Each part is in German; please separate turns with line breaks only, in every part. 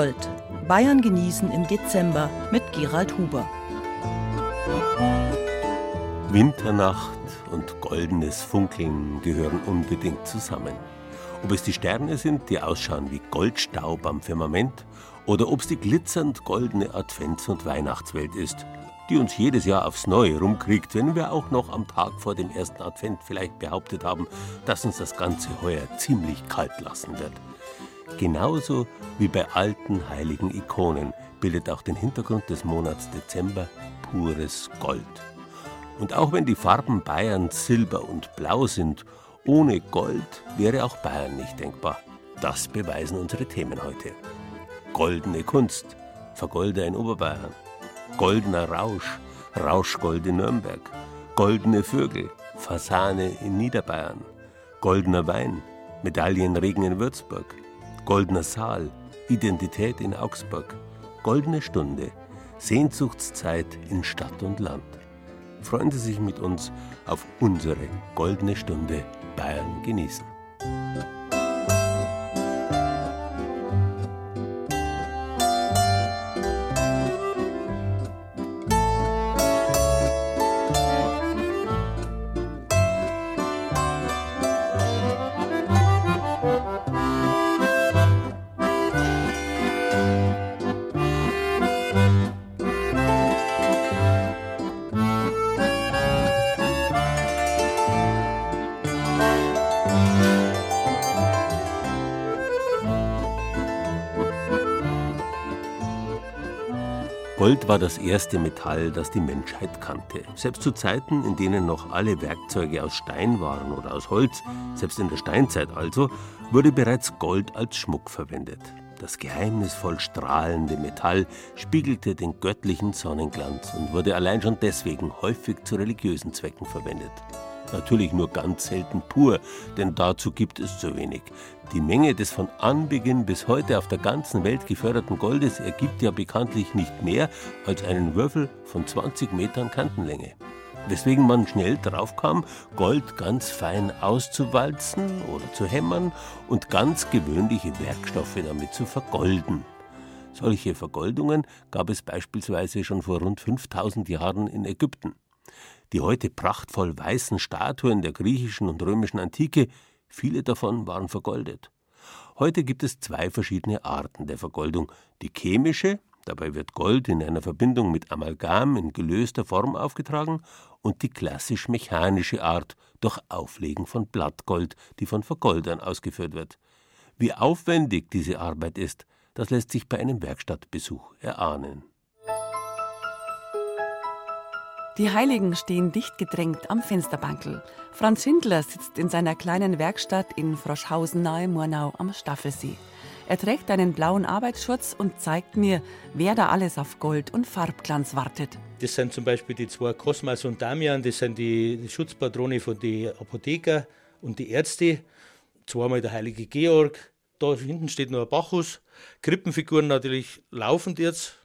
Gold. Bayern genießen im Dezember mit Gerald Huber.
Winternacht und goldenes Funkeln gehören unbedingt zusammen. Ob es die Sterne sind, die ausschauen wie Goldstaub am Firmament, oder ob es die glitzernd goldene Advents- und Weihnachtswelt ist, die uns jedes Jahr aufs Neue rumkriegt, wenn wir auch noch am Tag vor dem ersten Advent vielleicht behauptet haben, dass uns das Ganze heuer ziemlich kalt lassen wird. Genauso wie bei alten heiligen Ikonen bildet auch den Hintergrund des Monats Dezember pures Gold. Und auch wenn die Farben Bayerns Silber und Blau sind, ohne Gold wäre auch Bayern nicht denkbar. Das beweisen unsere Themen heute. Goldene Kunst, Vergolder in Oberbayern. Goldener Rausch, Rauschgold in Nürnberg. Goldene Vögel, Fasane in Niederbayern. Goldener Wein, Medaillenregen in Würzburg. Goldener Saal, Identität in Augsburg. Goldene Stunde, Sehnsuchtszeit in Stadt und Land. Freuen Sie sich mit uns auf unsere goldene Stunde Bayern genießen. War das erste Metall, das die Menschheit kannte. Selbst zu Zeiten, in denen noch alle Werkzeuge aus Stein waren oder aus Holz, selbst in der Steinzeit also, wurde bereits Gold als Schmuck verwendet. Das geheimnisvoll strahlende Metall spiegelte den göttlichen Sonnenglanz und wurde allein schon deswegen häufig zu religiösen Zwecken verwendet. Natürlich nur ganz selten pur, denn dazu gibt es zu wenig. Die Menge des von Anbeginn bis heute auf der ganzen Welt geförderten Goldes ergibt ja bekanntlich nicht mehr als einen Würfel von 20 Metern Kantenlänge. Weswegen man schnell draufkam, Gold ganz fein auszuwalzen oder zu hämmern und ganz gewöhnliche Werkstoffe damit zu vergolden. Solche Vergoldungen gab es beispielsweise schon vor rund 5000 Jahren in Ägypten. Die heute prachtvoll weißen Statuen der griechischen und römischen Antike, viele davon waren vergoldet. Heute gibt es zwei verschiedene Arten der Vergoldung. Die chemische, dabei wird Gold in einer Verbindung mit Amalgam in gelöster Form aufgetragen, und die klassisch mechanische Art durch Auflegen von Blattgold, die von Vergoldern ausgeführt wird. Wie aufwendig diese Arbeit ist, das lässt sich bei einem Werkstattbesuch erahnen.
Die Heiligen stehen dicht gedrängt am Fensterbankel. Franz Schindler sitzt in seiner kleinen Werkstatt in Froschhausen nahe Murnau am Staffelsee. Er trägt einen blauen Arbeitsschutz und zeigt mir, wer da alles auf Gold und Farbglanz wartet.
Das sind zum Beispiel die zwei Cosmas und Damian, das sind die Schutzpatrone von den Apotheker und die Ärzte. Zweimal der heilige Georg. Da hinten steht noch ein Bacchus. Krippenfiguren natürlich laufend jetzt.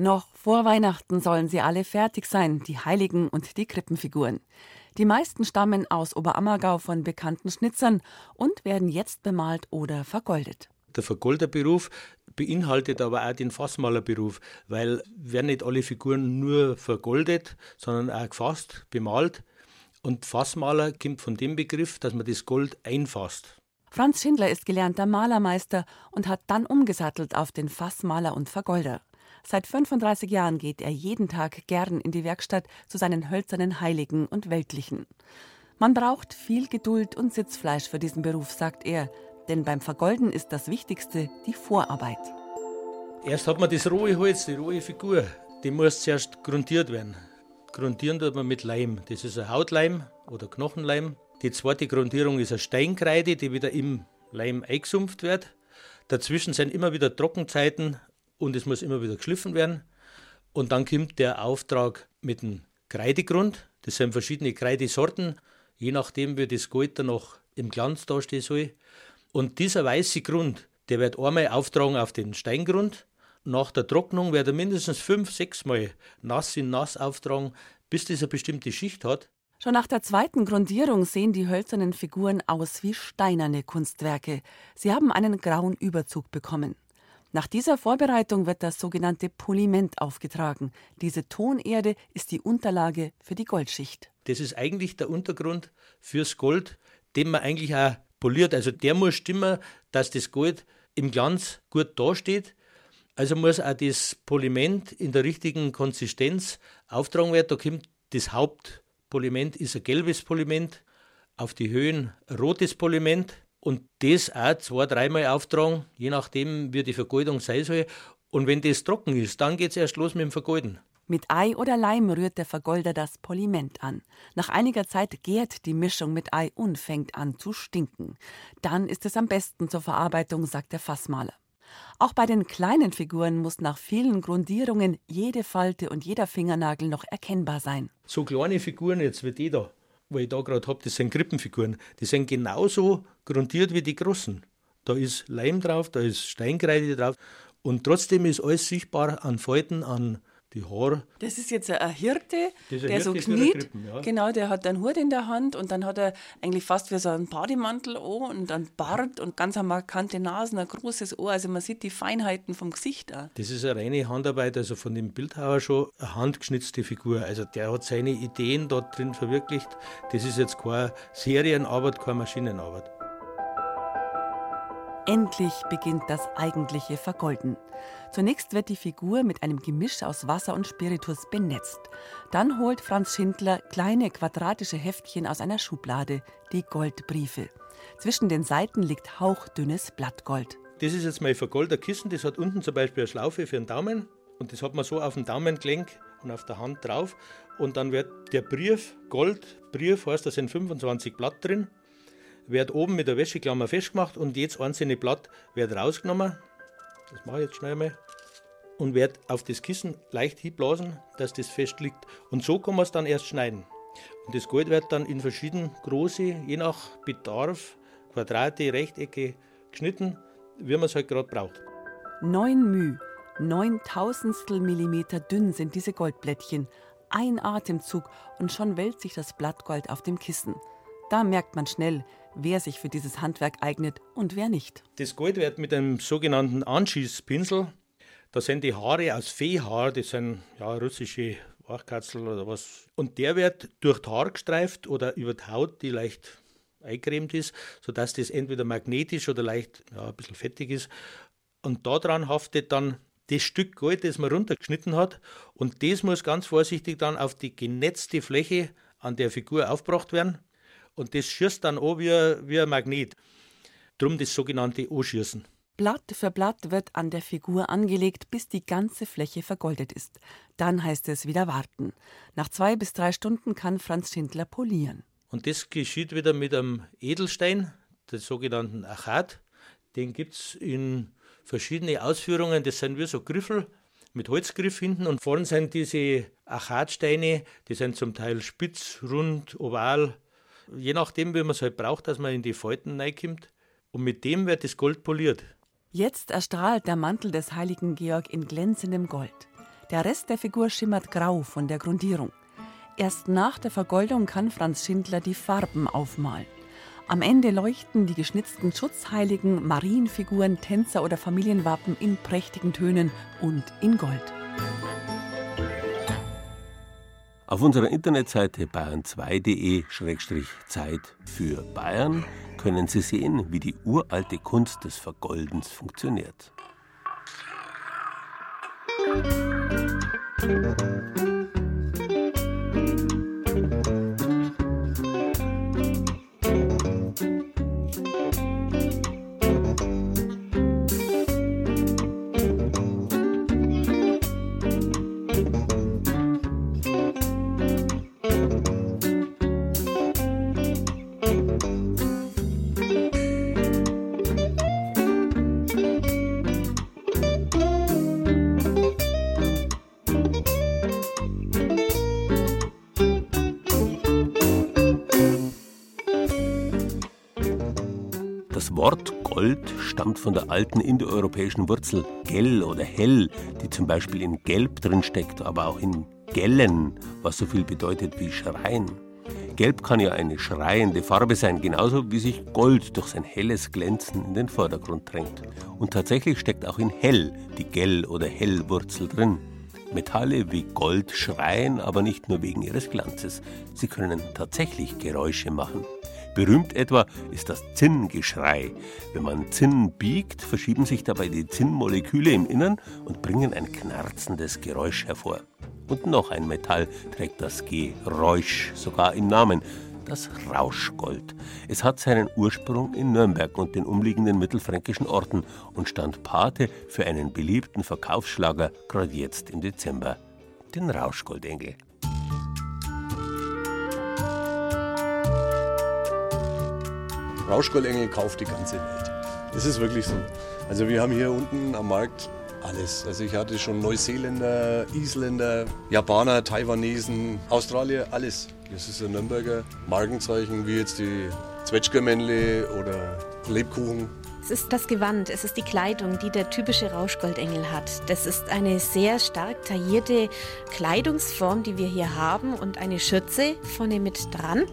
Noch vor Weihnachten sollen sie alle fertig sein, die Heiligen und die Krippenfiguren. Die meisten stammen aus Oberammergau von bekannten Schnitzern und werden jetzt bemalt oder vergoldet.
Der Vergolderberuf beinhaltet aber auch den Fassmalerberuf, weil werden nicht alle Figuren nur vergoldet, sondern auch gefasst, bemalt. Und Fassmaler kommt von dem Begriff, dass man das Gold einfasst.
Franz Schindler ist gelernter Malermeister und hat dann umgesattelt auf den Fassmaler und Vergolder. Seit 35 Jahren geht er jeden Tag gern in die Werkstatt zu seinen hölzernen Heiligen und Weltlichen. Man braucht viel Geduld und Sitzfleisch für diesen Beruf, sagt er, denn beim Vergolden ist das Wichtigste die Vorarbeit.
Erst hat man das rohe Holz, die rohe Figur. Die muss zuerst grundiert werden. Grundieren tut man mit Leim. Das ist ein Hautleim oder Knochenleim. Die zweite Grundierung ist eine Steinkreide, die wieder im Leim eingesumpft wird. Dazwischen sind immer wieder Trockenzeiten und es muss immer wieder geschliffen werden. Und dann kommt der Auftrag mit dem Kreidegrund. Das sind verschiedene Kreidesorten, je nachdem, wie das Gold dann noch im Glanz dastehen soll. Und dieser weiße Grund, der wird einmal auftragen auf den Steingrund. Nach der Trocknung wird er mindestens fünf, sechs Mal nass in nass auftragen, bis das eine bestimmte Schicht hat.
Schon nach der zweiten Grundierung sehen die hölzernen Figuren aus wie steinerne Kunstwerke. Sie haben einen grauen Überzug bekommen. Nach dieser Vorbereitung wird das sogenannte Poliment aufgetragen. Diese Tonerde ist die Unterlage für die Goldschicht.
Das ist eigentlich der Untergrund fürs Gold, den man eigentlich auch poliert. Also der muss stimmen, dass das Gold im Glanz gut dasteht. Also muss auch das Poliment in der richtigen Konsistenz auftragen werden. Da kommt das Hauptpoliment ist ein gelbes Poliment, auf die Höhen rotes Poliment und das auch zwei, dreimal auftragen, je nachdem, wie die Vergoldung sein soll. Und wenn das trocken ist, dann geht es erst los mit dem Vergolden.
Mit Ei oder Leim rührt der Vergolder das Poliment an. Nach einiger Zeit gärt die Mischung mit Ei und fängt an zu stinken. Dann ist es am besten zur Verarbeitung, sagt der Fassmaler. Auch bei den kleinen Figuren muss nach vielen Grundierungen jede Falte und jeder Fingernagel noch erkennbar sein.
So kleine Figuren jetzt wie die da, wo ich da gerade habe, das sind Krippenfiguren. Die sind genauso grundiert wie die großen. Da ist Leim drauf, da ist Steinkreide drauf und trotzdem ist alles sichtbar an Falten, an die Haare.
Das ist jetzt ein Hirte, der Hirte so kniet. Ja. Genau, der hat einen Hut in der Hand und dann hat er eigentlich fast wie so einen Bademantel an und einen Bart und ganz eine markante Nase, ein großes Ohr. Also man sieht die Feinheiten vom Gesicht auch.
Das ist eine reine Handarbeit, also von dem Bildhauer schon eine handgeschnitzte Figur. Also der hat seine Ideen dort drin verwirklicht. Das ist jetzt keine Serienarbeit, keine Maschinenarbeit.
Endlich beginnt das eigentliche Vergolden. Zunächst wird die Figur mit einem Gemisch aus Wasser und Spiritus benetzt. Dann holt Franz Schindler kleine quadratische Heftchen aus einer Schublade, die Goldbriefe. Zwischen den Seiten liegt hauchdünnes Blattgold.
Das ist jetzt mein vergoldeter Kissen, das hat unten zum Beispiel eine Schlaufe für den Daumen. Und das hat man so auf dem Daumengelenk und auf der Hand drauf. Und dann wird der Brief, Goldbrief heißt, da sind 25 Blatt drin wird oben mit der Wäscheklammer festgemacht und jedes einzelne Blatt wird rausgenommen. Das mache ich jetzt schnell mal. Und wird auf das Kissen leicht hinblasen, dass das fest liegt. Und so kann man es dann erst schneiden. Und das Gold wird dann in verschiedene große, je nach Bedarf, Quadrate, Rechtecke geschnitten, wie man es halt gerade braucht.
Neun Müh, neun Tausendstel Millimeter dünn sind diese Goldblättchen. Ein Atemzug und schon wälzt sich das Blattgold auf dem Kissen. Da merkt man schnell, wer sich für dieses Handwerk eignet und wer nicht.
Das Gold wird mit einem sogenannten Anschießpinsel, da sind die Haare aus Viehhaar, das sind ja russische Wachkatzel oder was. Und der wird durch das Haar gestreift oder über die Haut, die leicht eingecremt ist, sodass das entweder magnetisch oder leicht ja, ein bisschen fettig ist. Und daran haftet dann das Stück Gold, das man runtergeschnitten hat. Und das muss ganz vorsichtig dann auf die genetzte Fläche an der Figur aufgebracht werden und das schießt dann auch wie, wie ein Magnet. Drum das sogenannte Anschießen.
Blatt für Blatt wird an der Figur angelegt, bis die ganze Fläche vergoldet ist. Dann heißt es wieder warten. Nach zwei bis drei Stunden kann Franz Schindler polieren.
Und das geschieht wieder mit einem Edelstein, den sogenannten Achat. Den gibt es in verschiedene Ausführungen. Das sind wie so Griffel mit Holzgriff hinten und vorne sind diese Achatsteine, die sind zum Teil spitz, rund, oval, je nachdem, wie man es halt braucht, dass man in die Falten reinkommt. Und mit dem wird das Gold poliert.
Jetzt erstrahlt der Mantel des heiligen Georg in glänzendem Gold. Der Rest der Figur schimmert grau von der Grundierung. Erst nach der Vergoldung kann Franz Schindler die Farben aufmalen. Am Ende leuchten die geschnitzten Schutzheiligen, Marienfiguren, Tänzer oder Familienwappen in prächtigen Tönen und in Gold.
Auf unserer Internetseite bayern2.de-Zeit für Bayern können Sie sehen, wie die uralte Kunst des Vergoldens funktioniert. Musik Wort Gold stammt von der alten indoeuropäischen Wurzel gell oder hell, die zum Beispiel in gelb drinsteckt, aber auch in gellen, was so viel bedeutet wie schreien. Gelb kann ja eine schreiende Farbe sein, genauso wie sich Gold durch sein helles Glänzen in den Vordergrund drängt. Und tatsächlich steckt auch in hell die Gell- oder Hellwurzel drin. Metalle wie Gold schreien aber nicht nur wegen ihres Glanzes. Sie können tatsächlich Geräusche machen. Berühmt etwa ist das Zinngeschrei. Wenn man Zinn biegt, verschieben sich dabei die Zinnmoleküle im Innern und bringen ein knarzendes Geräusch hervor. Und noch ein Metall trägt das Geräusch sogar im Namen, das Rauschgold. Es hat seinen Ursprung in Nürnberg und den umliegenden mittelfränkischen Orten und stand Pate für einen beliebten Verkaufsschlager, gerade jetzt im Dezember, den Rauschgoldengel.
Rauschgoldengel kauft die ganze Welt. Das ist wirklich so. Also wir haben hier unten am Markt alles. Also ich hatte schon Neuseeländer, Isländer, Japaner, Taiwanesen, Australier, alles. Das ist ein Nürnberger Markenzeichen, wie jetzt die Zwetschgermännle oder Lebkuchen.
Es ist das Gewand, es ist die Kleidung, die der typische Rauschgoldengel hat. Das ist eine sehr stark taillierte Kleidungsform, die wir hier haben und eine Schürze vorne mit dran.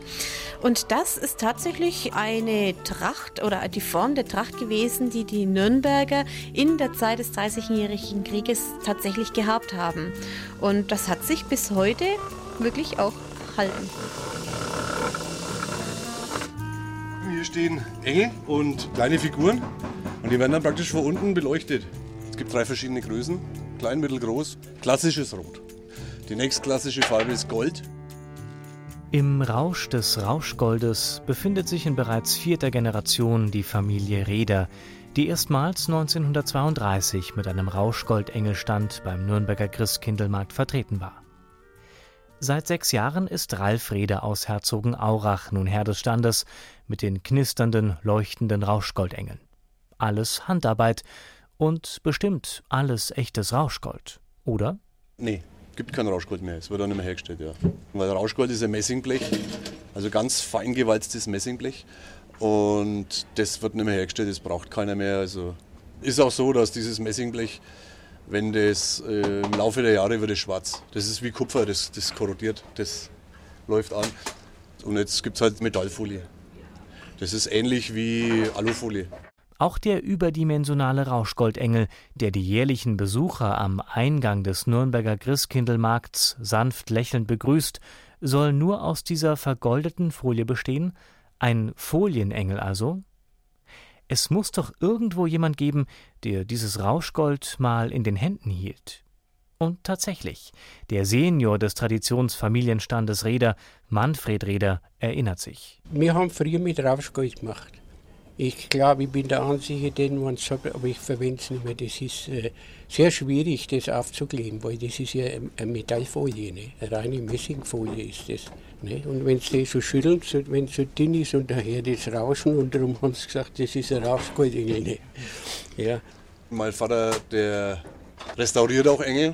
Und das ist tatsächlich eine Tracht oder die Form der Tracht gewesen, die die Nürnberger in der Zeit des Dreißigjährigen Krieges tatsächlich gehabt haben. Und das hat sich bis heute wirklich auch halten.
Stehen Engel und kleine Figuren und die werden dann praktisch von unten beleuchtet. Es gibt drei verschiedene Größen, klein, mittel, groß. Klassisches Rot. Die nächstklassische Farbe ist Gold.
Im Rausch des Rauschgoldes befindet sich in bereits vierter Generation die Familie Reder, die erstmals 1932 mit einem Rauschgoldengelstand beim Nürnberger Christkindlmarkt vertreten war. Seit sechs Jahren ist Ralf Reder aus Herzogenaurach nun Herr des Standes mit den knisternden, leuchtenden Rauschgoldengeln. Alles Handarbeit und bestimmt alles echtes Rauschgold, oder?
Nee, gibt kein Rauschgold mehr. Es wird auch nicht mehr hergestellt, ja. Weil Rauschgold ist ein Messingblech, also ganz fein gewalztes Messingblech. Und das wird nicht mehr hergestellt, das braucht keiner mehr. Also ist auch so, dass dieses Messingblech wenn das äh, im Laufe der Jahre wird es schwarz. Das ist wie Kupfer, das, das korrodiert, das läuft an. Und jetzt gibt es halt Metallfolie. Das ist ähnlich wie Alufolie.
Auch der überdimensionale Rauschgoldengel, der die jährlichen Besucher am Eingang des Nürnberger Christkindlmarkts sanft lächelnd begrüßt, soll nur aus dieser vergoldeten Folie bestehen? Ein Folienengel also? Es muss doch irgendwo jemand geben, der dieses Rauschgold mal in den Händen hielt. Und tatsächlich, der Senior des Traditionsfamilienstandes Reder, Manfred Reder, erinnert sich.
Wir haben früher mit Rauschgold gemacht. Ich glaube, ich bin der Einzige, den man sagt, aber ich verwende es nicht mehr. Das ist äh, sehr schwierig, das aufzukleben, weil das ist ja eine Metallfolie, ne? eine reine Messingfolie ist das. Ne? Und wenn sie so schütteln, so, wenn es so dünn ist und daher das Rauschen, und darum haben sie gesagt, das ist ein Rauschgoldengel. Ne? Ja.
Mein Vater, der restauriert auch Engel.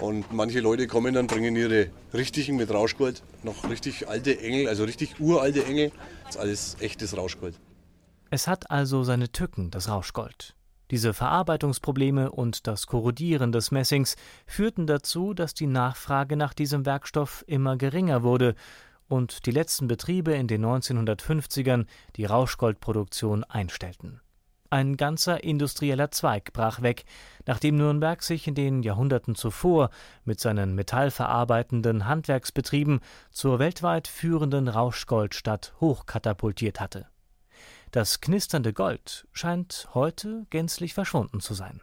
Und manche Leute kommen dann, bringen ihre richtigen mit Rauschgold, noch richtig alte Engel, also richtig uralte Engel. Das ist alles echtes Rauschgold.
Es hat also seine Tücken, das Rauschgold. Diese Verarbeitungsprobleme und das Korrodieren des Messings führten dazu, dass die Nachfrage nach diesem Werkstoff immer geringer wurde und die letzten Betriebe in den 1950ern die Rauschgoldproduktion einstellten. Ein ganzer industrieller Zweig brach weg, nachdem Nürnberg sich in den Jahrhunderten zuvor mit seinen metallverarbeitenden Handwerksbetrieben zur weltweit führenden Rauschgoldstadt hochkatapultiert hatte. Das knisternde Gold scheint heute gänzlich verschwunden zu sein.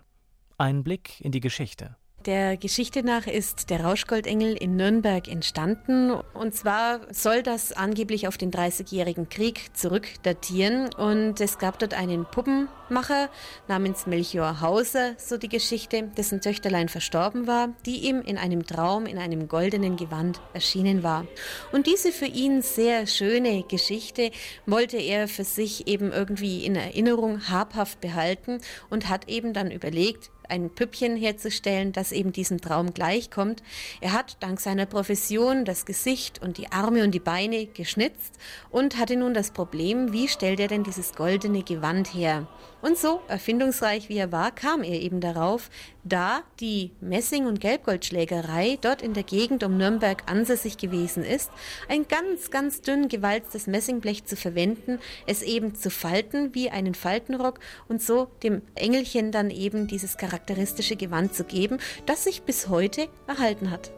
Ein Blick in die Geschichte.
Der Geschichte nach ist der Rauschgoldengel in Nürnberg entstanden. Und zwar soll das angeblich auf den Dreißigjährigen Krieg zurückdatieren. Und es gab dort einen Puppenmacher namens Melchior Hauser, so die Geschichte, dessen Töchterlein verstorben war, die ihm in einem Traum in einem goldenen Gewand erschienen war. Und diese für ihn sehr schöne Geschichte wollte er für sich eben irgendwie in Erinnerung habhaft behalten und hat eben dann überlegt, ein Püppchen herzustellen, das eben diesem Traum gleichkommt. Er hat dank seiner Profession das Gesicht und die Arme und die Beine geschnitzt und hatte nun das Problem, wie stellt er denn dieses goldene Gewand her? Und so, erfindungsreich wie er war, kam er eben darauf, da die Messing- und Gelbgoldschlägerei dort in der Gegend um Nürnberg ansässig gewesen ist, ein ganz, ganz dünn gewalztes Messingblech zu verwenden, es eben zu falten wie einen Faltenrock und so dem Engelchen dann eben dieses charakteristische Gewand zu geben, das sich bis heute erhalten hat.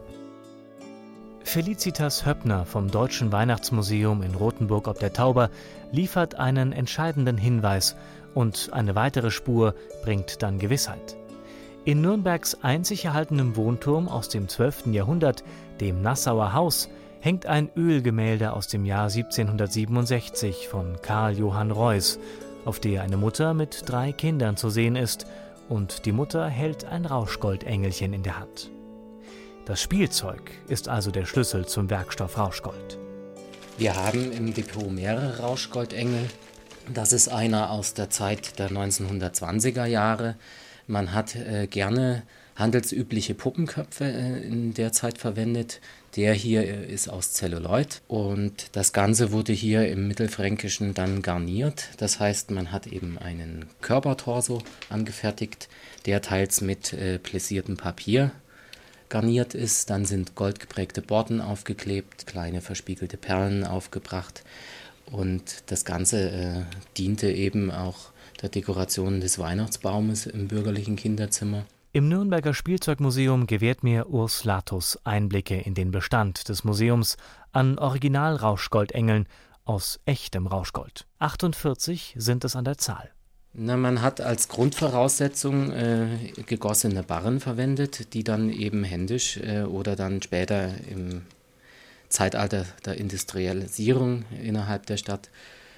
Felicitas Höppner vom Deutschen Weihnachtsmuseum in Rothenburg ob der Tauber liefert einen entscheidenden Hinweis und eine weitere Spur bringt dann Gewissheit. In Nürnbergs einzig erhaltenem Wohnturm aus dem 12. Jahrhundert, dem Nassauer Haus, hängt ein Ölgemälde aus dem Jahr 1767 von Karl Johann Reuß, auf der eine Mutter mit drei Kindern zu sehen ist und die Mutter hält ein Rauschgoldengelchen in der Hand. Das Spielzeug ist also der Schlüssel zum Werkstoff Rauschgold.
Wir haben im Depot mehrere Rauschgoldengel. Das ist einer aus der Zeit der 1920er Jahre. Man hat äh, gerne handelsübliche Puppenköpfe äh, in der Zeit verwendet. Der hier äh, ist aus Zelluloid und das Ganze wurde hier im Mittelfränkischen dann garniert. Das heißt, man hat eben einen Körpertorso angefertigt, der teils mit äh, plissiertem Papier garniert ist. Dann sind goldgeprägte Borden aufgeklebt, kleine verspiegelte Perlen aufgebracht und das Ganze äh, diente eben auch der Dekoration des Weihnachtsbaumes im bürgerlichen Kinderzimmer.
Im Nürnberger Spielzeugmuseum gewährt mir Urs Latus Einblicke in den Bestand des Museums an Original-Rauschgoldengeln aus echtem Rauschgold. 48 sind es an der Zahl.
Na, man hat als Grundvoraussetzung äh, gegossene Barren verwendet, die dann eben händisch äh, oder dann später im Zeitalter der Industrialisierung innerhalb der Stadt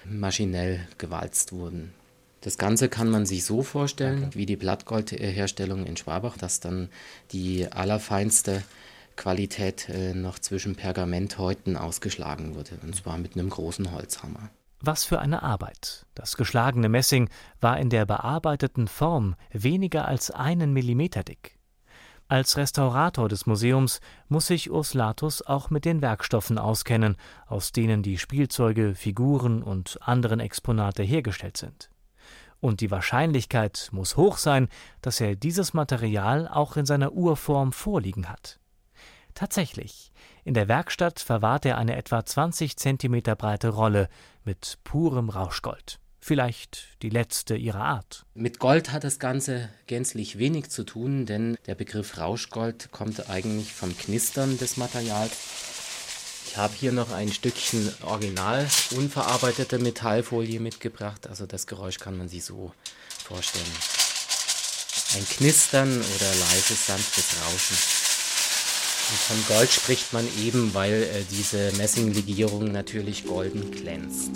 maschinell gewalzt wurden. Das Ganze kann man sich so vorstellen, okay. wie die Blattgoldherstellung in Schwabach, dass dann die allerfeinste Qualität äh, noch zwischen Pergamenthäuten ausgeschlagen wurde, und zwar mit einem großen Holzhammer.
Was für eine Arbeit. Das geschlagene Messing war in der bearbeiteten Form weniger als einen Millimeter dick. Als Restaurator des Museums muss sich Urslatus auch mit den Werkstoffen auskennen, aus denen die Spielzeuge, Figuren und anderen Exponate hergestellt sind und die Wahrscheinlichkeit muss hoch sein, dass er dieses Material auch in seiner Urform vorliegen hat. Tatsächlich, in der Werkstatt verwahrt er eine etwa 20 Zentimeter breite Rolle mit purem Rauschgold. Vielleicht die letzte ihrer Art.
Mit Gold hat das Ganze gänzlich wenig zu tun, denn der Begriff Rauschgold kommt eigentlich vom Knistern des Materials ich habe hier noch ein Stückchen original unverarbeitete Metallfolie mitgebracht. Also das Geräusch kann man sich so vorstellen. Ein Knistern oder leises, sanftes Rauschen. Und von Gold spricht man eben, weil äh, diese Messinglegierung natürlich golden glänzt.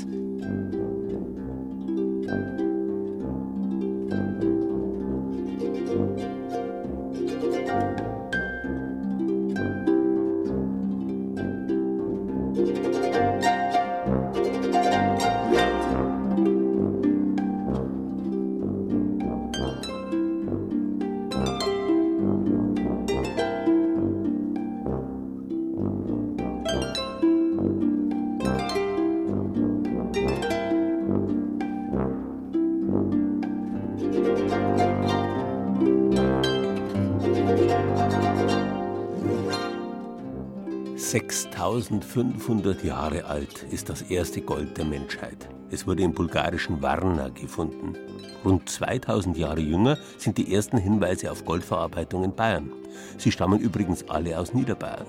6500 Jahre alt ist das erste Gold der Menschheit. Es wurde im bulgarischen Varna gefunden. Rund 2000 Jahre jünger sind die ersten Hinweise auf Goldverarbeitung in Bayern. Sie stammen übrigens alle aus Niederbayern.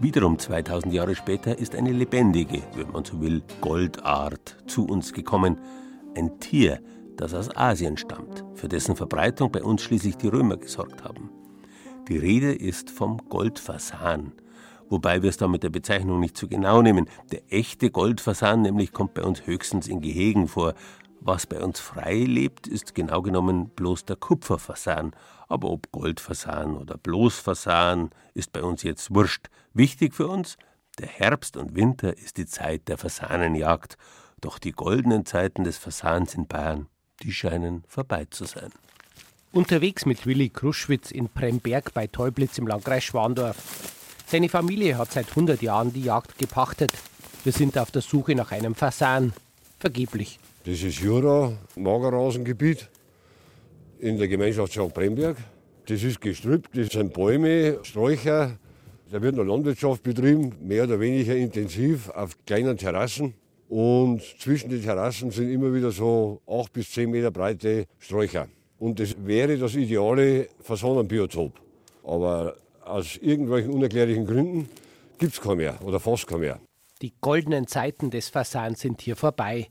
Wiederum 2000 Jahre später ist eine lebendige, wenn man so will, Goldart zu uns gekommen. Ein Tier, das aus Asien stammt, für dessen Verbreitung bei uns schließlich die Römer gesorgt haben. Die Rede ist vom Goldfasan, wobei wir es da mit der Bezeichnung nicht zu genau nehmen. Der echte Goldfasan nämlich kommt bei uns höchstens in Gehegen vor. Was bei uns frei lebt, ist genau genommen bloß der Kupferfasan. Aber ob Goldfasan oder bloß Fasan, ist bei uns jetzt wurscht. Wichtig für uns, der Herbst und Winter ist die Zeit der Fasanenjagd. Doch die goldenen Zeiten des Fasans in Bayern, die scheinen vorbei zu sein.
Unterwegs mit Willi Kruschwitz in Bremberg bei Teublitz im Landkreis Schwandorf. Seine Familie hat seit 100 Jahren die Jagd gepachtet. Wir sind auf der Suche nach einem Fasan. Vergeblich.
Das ist Jura, Magerrasengebiet in der Gemeinschaftsschaft Bremberg. Das ist gestrüppt, das sind Bäume, Sträucher. Da wird noch Landwirtschaft betrieben, mehr oder weniger intensiv auf kleinen Terrassen. Und zwischen den Terrassen sind immer wieder so acht bis zehn Meter breite Sträucher. Und das wäre das ideale Fasanenbiotop. Aber aus irgendwelchen unerklärlichen Gründen gibt es kein mehr oder fast kein mehr.
Die goldenen Zeiten des Fasans sind hier vorbei.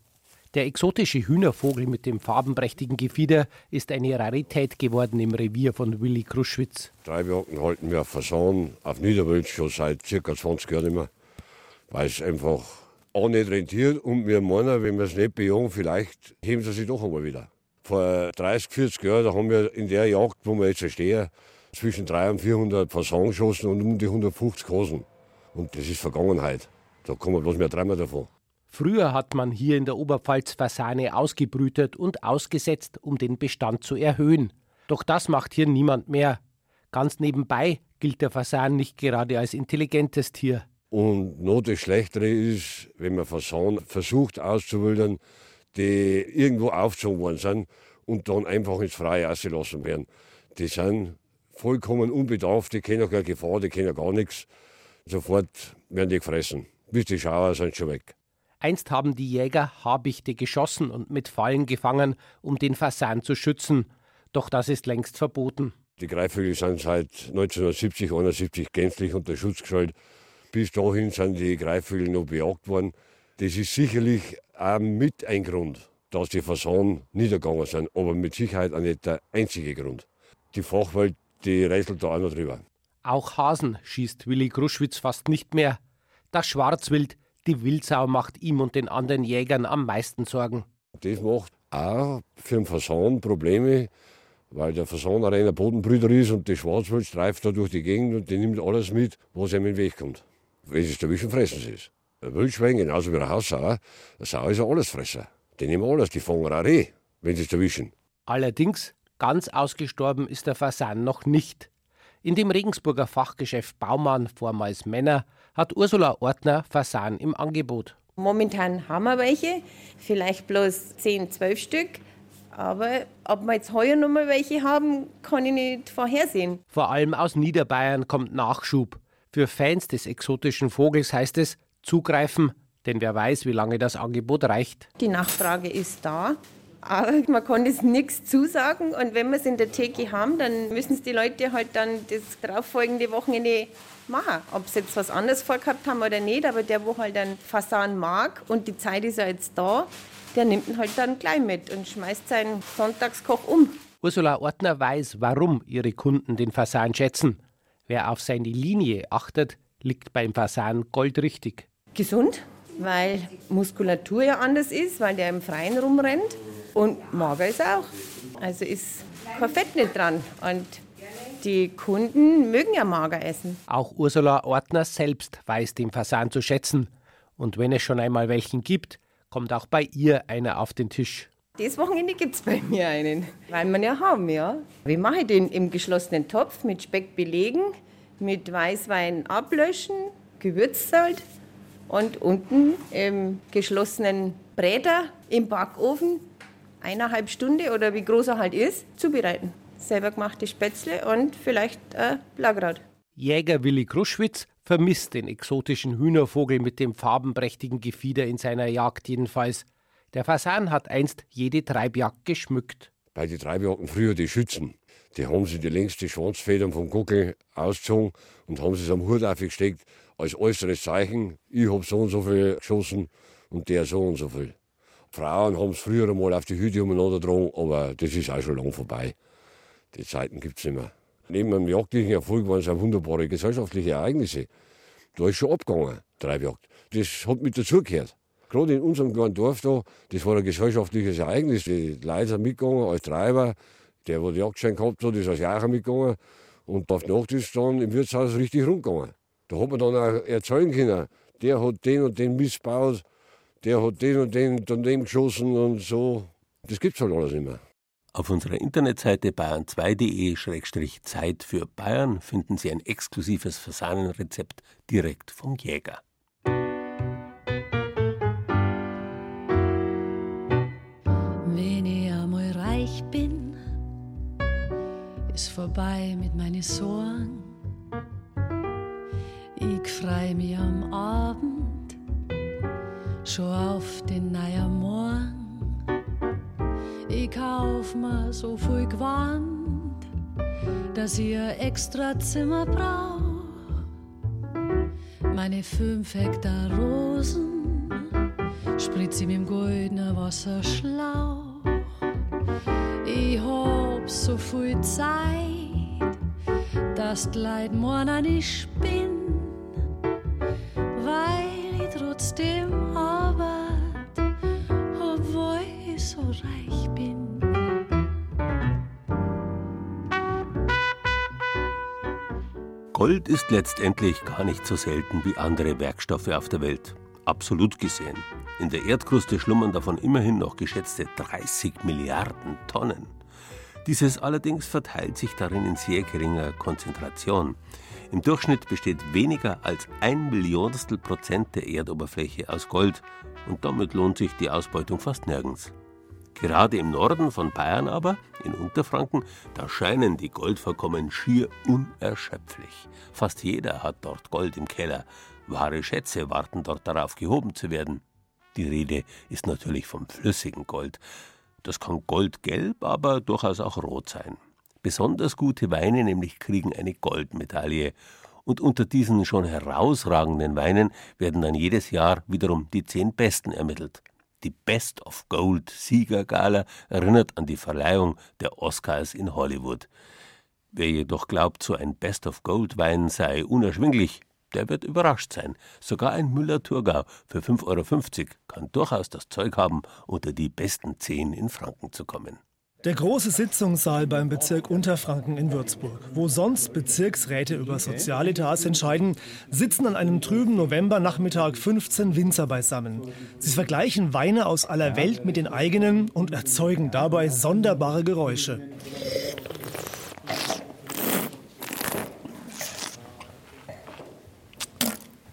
Der exotische Hühnervogel mit dem farbenprächtigen Gefieder ist eine Rarität geworden im Revier von Willi Kruschwitz.
Treibjagden halten wir Fasan auf Niederwölz schon seit ca. 20 Jahren immer, weil es einfach auch nicht rentiert und wir meinen, wenn wir es nicht bejagen, vielleicht heben sie sich doch einmal wieder vor 30, 40 Jahren, da haben wir in der Jagd, wo wir jetzt stehen, zwischen 300 und 400 Fasan geschossen und um die 150 Hasen. Und das ist Vergangenheit. Da kommen bloß mehr dreimal davon.
Früher hat man hier in der Oberpfalz Fasane ausgebrütet und ausgesetzt, um den Bestand zu erhöhen. Doch das macht hier niemand mehr. Ganz nebenbei gilt der Fasan nicht gerade als intelligentes Tier.
Und noch das Schlechtere ist, wenn man Fasan versucht auszuwildern, die irgendwo aufgezogen worden sind und dann einfach ins Freie ausgelassen werden. Die sind vollkommen unbedarft, die kennen keine Gefahr, die kennen gar nichts. Sofort werden die gefressen. Bis die Schauer sind schon weg.
Einst haben die Jäger Habichte geschossen und mit Fallen gefangen, um den Fasan zu schützen. Doch das ist längst verboten.
Die Greifvögel sind seit 1970, 71 gänzlich unter Schutz gestellt. Bis dahin sind die Greifvögel noch bejagt worden. Das ist sicherlich auch mit ein Grund, dass die Fasanen niedergegangen sind, aber mit Sicherheit auch nicht der einzige Grund. Die Fachwelt, die rätselt da auch noch drüber.
Auch Hasen schießt Willi Kruschwitz fast nicht mehr. Das Schwarzwild, die Wildsau macht ihm und den anderen Jägern am meisten Sorgen.
Das macht auch für den Fasan Probleme, weil der Fasan ein reiner Bodenbrüder ist und der Schwarzwild streift da durch die Gegend und der nimmt alles mit, was ihm in den Weg kommt. Wenn es erwischen, fressen sie es. Ein Wildschwein, genauso wie eine Haussau, eine Sau ist ein Allesfresser. Die nehmen alles, die fangen auch Reh, wenn sie es erwischen.
Allerdings, ganz ausgestorben ist der Fasan noch nicht. In dem Regensburger Fachgeschäft Baumann, vormals Männer, hat Ursula Ortner Fasan im Angebot.
Momentan haben wir welche, vielleicht bloß 10, 12 Stück. Aber ob wir jetzt heuer noch mal welche haben, kann ich nicht vorhersehen.
Vor allem aus Niederbayern kommt Nachschub. Für Fans des exotischen Vogels heißt es zugreifen, denn wer weiß, wie lange das Angebot reicht.
Die Nachfrage ist da. Aber man kann es nichts zusagen und wenn wir es in der Theke haben, dann müssen es die Leute halt dann das darauffolgende Wochenende machen. Ob sie jetzt was anderes vorgehabt haben oder nicht, aber der, wo halt einen Fasan mag und die Zeit ist ja jetzt da, der nimmt ihn halt dann gleich mit und schmeißt seinen Sonntagskoch um.
Ursula Ortner weiß, warum ihre Kunden den Fasan schätzen. Wer auf seine Linie achtet, liegt beim Fasan goldrichtig.
Gesund, weil Muskulatur ja anders ist, weil der im Freien rumrennt. Und mager ist auch. Also ist kein Fett nicht dran. Und die Kunden mögen ja mager essen.
Auch Ursula Ortner selbst weiß den Fasan zu schätzen. Und wenn es schon einmal welchen gibt, kommt auch bei ihr einer auf den Tisch.
Das Wochenende gibt es bei mir einen, weil wir ja haben, ja. Wie mache ich den im geschlossenen Topf mit Speck belegen, mit Weißwein ablöschen, Gewürzsalz und unten im geschlossenen Bräter im Backofen eineinhalb Stunde oder wie groß er halt ist, zubereiten. Selber gemachte Spätzle und vielleicht ein Blagrad.
Jäger Willi Kruschwitz vermisst den exotischen Hühnervogel mit dem farbenprächtigen Gefieder in seiner Jagd jedenfalls. Der Fasan hat einst jede Treibjagd geschmückt.
Bei den Treibjagden früher die Schützen, die haben sie die längste Schwanzfedern vom Guckel ausgezogen und haben sie es am Hut aufgesteckt als äußeres Zeichen. Ich habe so und so viel geschossen und der so und so viel. Frauen haben es früher einmal auf die Hüte umeinander getragen, aber das ist auch schon lang vorbei. Die Zeiten gibt es nicht mehr. Neben einem jagdlichen Erfolg waren es auch wunderbare gesellschaftliche Ereignisse. Da ist schon abgegangen, Treibjagd. Das hat mit dazugehört. Gerade in unserem kleinen Dorf da, das war ein gesellschaftliches Ereignis. Die Leute sind mitgegangen als Treiber. Der, der den Jagdschein gehabt hat, ist als Jager mitgegangen. Und auf die Nacht ist dann im Wirtshaus richtig rumgegangen. Da hat man dann auch erzählen können, der hat den und den missbaut, der hat den und den daneben geschossen und so. Das gibt es halt alles mehr.
Auf unserer Internetseite bayern2.de-zeit für Bayern finden Sie ein exklusives Fasanenrezept direkt vom Jäger.
Wenn ich einmal reich bin, ist vorbei mit meinen Sorgen. Ich freu mich am Abend schon auf den neuen Morgen. Ich kauf mir so viel Gewand, dass ich ein extra Zimmer brauch. Meine fünf Hektar Rosen spritze ich mit dem goldenen Wasserschlauch. Ich hab so viel Zeit, dass die Leute morgen nicht spinn,
Gold ist letztendlich gar nicht so selten wie andere Werkstoffe auf der Welt. Absolut gesehen. In der Erdkruste schlummern davon immerhin noch geschätzte 30 Milliarden Tonnen. Dieses allerdings verteilt sich darin in sehr geringer Konzentration. Im Durchschnitt besteht weniger als ein Millionstel Prozent der Erdoberfläche aus Gold und damit lohnt sich die Ausbeutung fast nirgends. Gerade im Norden von Bayern aber, in Unterfranken, da scheinen die Goldvorkommen schier unerschöpflich. Fast jeder hat dort Gold im Keller. Wahre Schätze warten dort darauf, gehoben zu werden. Die Rede ist natürlich vom flüssigen Gold. Das kann goldgelb, aber durchaus auch rot sein. Besonders gute Weine nämlich kriegen eine Goldmedaille. Und unter diesen schon herausragenden Weinen werden dann jedes Jahr wiederum die zehn besten ermittelt. Die Best of Gold Siegergala erinnert an die Verleihung der Oscars in Hollywood. Wer jedoch glaubt, so ein Best of Gold Wein sei unerschwinglich, der wird überrascht sein. Sogar ein Müller-Thurgau für 5,50 Euro kann durchaus das Zeug haben, unter die besten zehn in Franken zu kommen.
Der große Sitzungssaal beim Bezirk Unterfranken in Würzburg, wo sonst Bezirksräte über Sozialetats entscheiden, sitzen an einem trüben Novembernachmittag 15 Winzer beisammen. Sie vergleichen Weine aus aller Welt mit den eigenen und erzeugen dabei sonderbare Geräusche.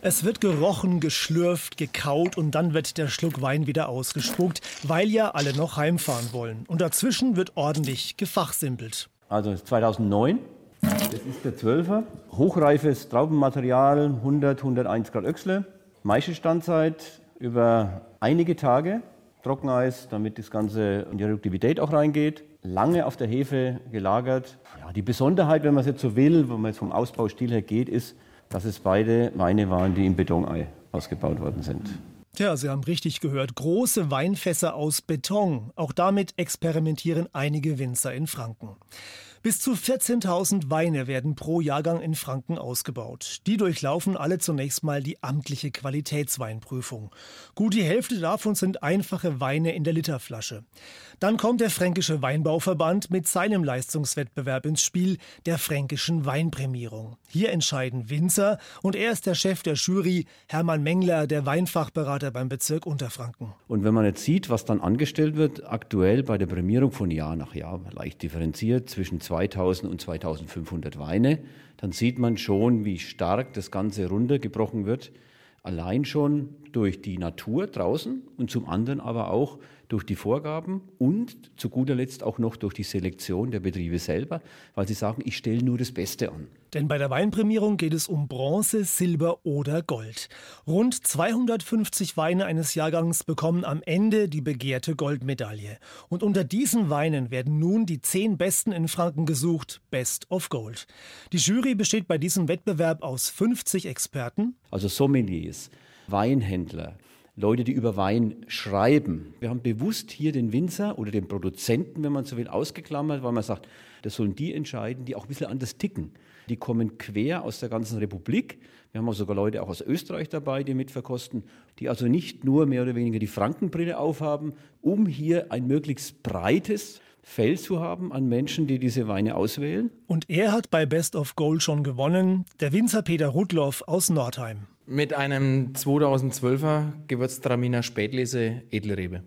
Es wird gerochen, geschlürft, gekaut und dann wird der Schluck Wein wieder ausgespuckt, weil ja alle noch heimfahren wollen. Und dazwischen wird ordentlich gefachsimpelt.
Also 2009, das ist der 12er. Hochreifes Traubenmaterial, 100, 101 Grad Öchsle. Maischestandzeit über einige Tage. Trockeneis, damit das Ganze in die Reduktivität auch reingeht. Lange auf der Hefe gelagert. Ja, die Besonderheit, wenn man es jetzt so will, wenn man jetzt vom Ausbaustil her geht, ist, dass es beide Weine waren, die im Betonei ausgebaut worden sind.
Tja, Sie haben richtig gehört. Große Weinfässer aus Beton. Auch damit experimentieren einige Winzer in Franken. Bis zu 14.000 Weine werden pro Jahrgang in Franken ausgebaut. Die durchlaufen alle zunächst mal die amtliche Qualitätsweinprüfung. Gut die Hälfte davon sind einfache Weine in der Literflasche. Dann kommt der Fränkische Weinbauverband mit seinem Leistungswettbewerb ins Spiel, der Fränkischen Weinprämierung. Hier entscheiden Winzer und er ist der Chef der Jury, Hermann Mengler, der Weinfachberater beim Bezirk Unterfranken.
Und wenn man jetzt sieht, was dann angestellt wird, aktuell bei der Prämierung von Jahr nach Jahr, leicht differenziert zwischen 2000 und 2500 Weine, dann sieht man schon, wie stark das Ganze runtergebrochen wird. Allein schon durch die Natur draußen und zum anderen aber auch durch die Vorgaben und zu guter Letzt auch noch durch die Selektion der Betriebe selber, weil sie sagen, ich stelle nur das Beste an.
Denn bei der Weinprämierung geht es um Bronze, Silber oder Gold. Rund 250 Weine eines Jahrgangs bekommen am Ende die begehrte Goldmedaille. Und unter diesen Weinen werden nun die zehn besten in Franken gesucht, Best of Gold. Die Jury besteht bei diesem Wettbewerb aus 50 Experten.
Also Sommeliers, Weinhändler, Leute, die über Wein schreiben. Wir haben bewusst hier den Winzer oder den Produzenten, wenn man so will, ausgeklammert, weil man sagt, das sollen die entscheiden, die auch ein bisschen anders ticken. Die kommen quer aus der ganzen Republik. Wir haben auch sogar Leute auch aus Österreich dabei, die mitverkosten, die also nicht nur mehr oder weniger die Frankenbrille aufhaben, um hier ein möglichst breites Feld zu haben an Menschen, die diese Weine auswählen.
Und er hat bei Best of Gold schon gewonnen, der Winzer Peter Rudloff aus Nordheim.
Mit einem 2012er Gewürztraminer Spätlese Edelrebe.